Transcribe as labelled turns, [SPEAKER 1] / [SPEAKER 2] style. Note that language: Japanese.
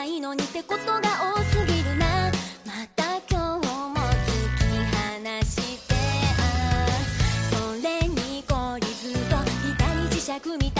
[SPEAKER 1] ないのにってことが多すぎるな。また今日も突き放してああそれに懲りずと左磁石みたい